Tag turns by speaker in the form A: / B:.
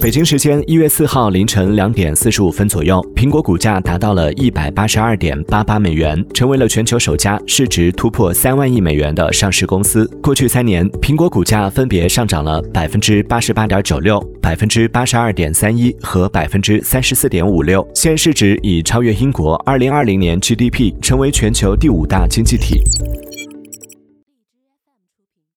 A: 北京时间一月四号凌晨两点四十五分左右苹果股价达到了一百八十二点八八美元成为了全球首家市值突破三万亿美元的上市公司。过去三年苹果股价分别上涨了百分之八十八点九六百分之八十二点三一和百分之三十四点五六。现市值已超越英国二零二零年 gdp 成为全球第五大经济体。